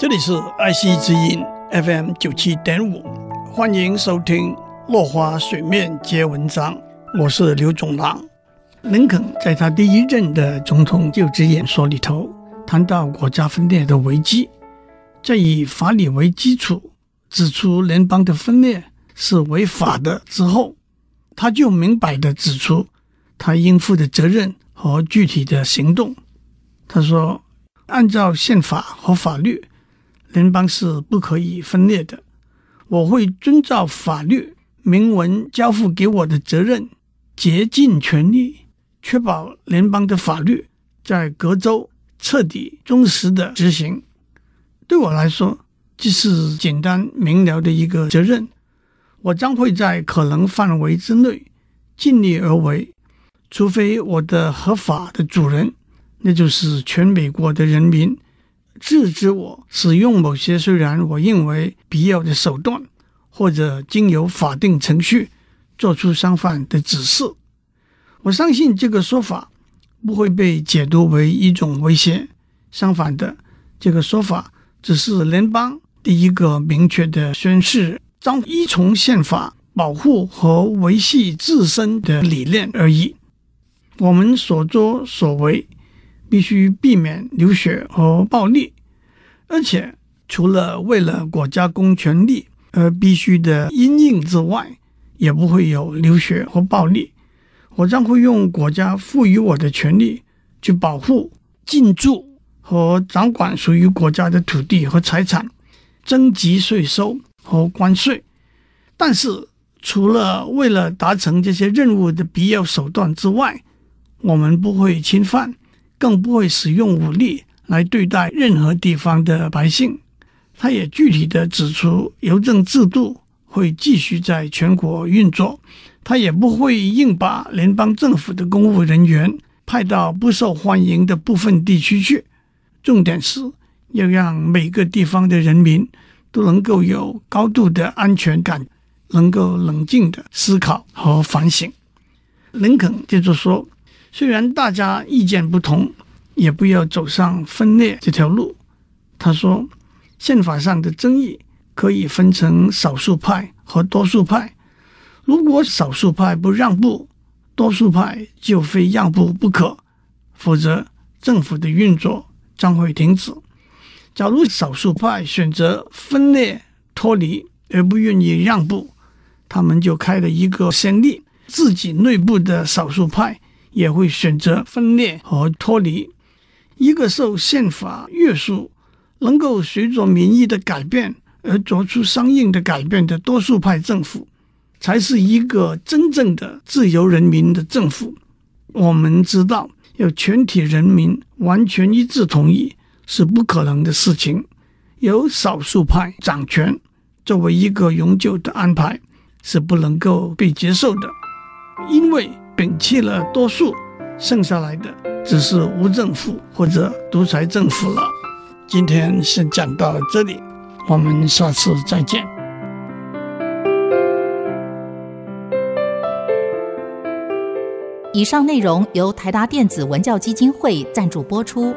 这里是爱惜之音 FM 九七点五，欢迎收听《落花水面皆文章》，我是刘总郎。林肯在他第一任的总统就职演说里头谈到国家分裂的危机，在以法理为基础指出联邦的分裂是违法的之后，他就明白地指出他应负的责任和具体的行动。他说：“按照宪法和法律。”联邦是不可以分裂的。我会遵照法律明文交付给我的责任，竭尽全力确保联邦的法律在各州彻底忠实的执行。对我来说，这是简单明了的一个责任。我将会在可能范围之内尽力而为，除非我的合法的主人，那就是全美国的人民。制止我使用某些虽然我认为必要的手段，或者经由法定程序做出相反的指示。我相信这个说法不会被解读为一种威胁。相反的，这个说法只是联邦第一个明确的宣誓，将依从宪法保护和维系自身的理念而已。我们所作所为。必须避免流血和暴力，而且除了为了国家公权力而必须的因应之外，也不会有流血和暴力。我将会用国家赋予我的权利去保护、进驻和掌管属于国家的土地和财产，征集税收和关税。但是，除了为了达成这些任务的必要手段之外，我们不会侵犯。更不会使用武力来对待任何地方的百姓。他也具体地指出，邮政制度会继续在全国运作。他也不会硬把联邦政府的公务人员派到不受欢迎的部分地区去。重点是要让每个地方的人民都能够有高度的安全感，能够冷静地思考和反省。林肯接着说。虽然大家意见不同，也不要走上分裂这条路。他说，宪法上的争议可以分成少数派和多数派。如果少数派不让步，多数派就非让步不可，否则政府的运作将会停止。假如少数派选择分裂脱离而不愿意让步，他们就开了一个先例，自己内部的少数派。也会选择分裂和脱离。一个受宪法约束、能够随着民意的改变而做出相应的改变的多数派政府，才是一个真正的自由人民的政府。我们知道，要全体人民完全一致同意是不可能的事情。由少数派掌权作为一个永久的安排，是不能够被接受的，因为。摒弃了多数，剩下来的只是无政府或者独裁政府了。今天先讲到这里，我们下次再见。以上内容由台达电子文教基金会赞助播出。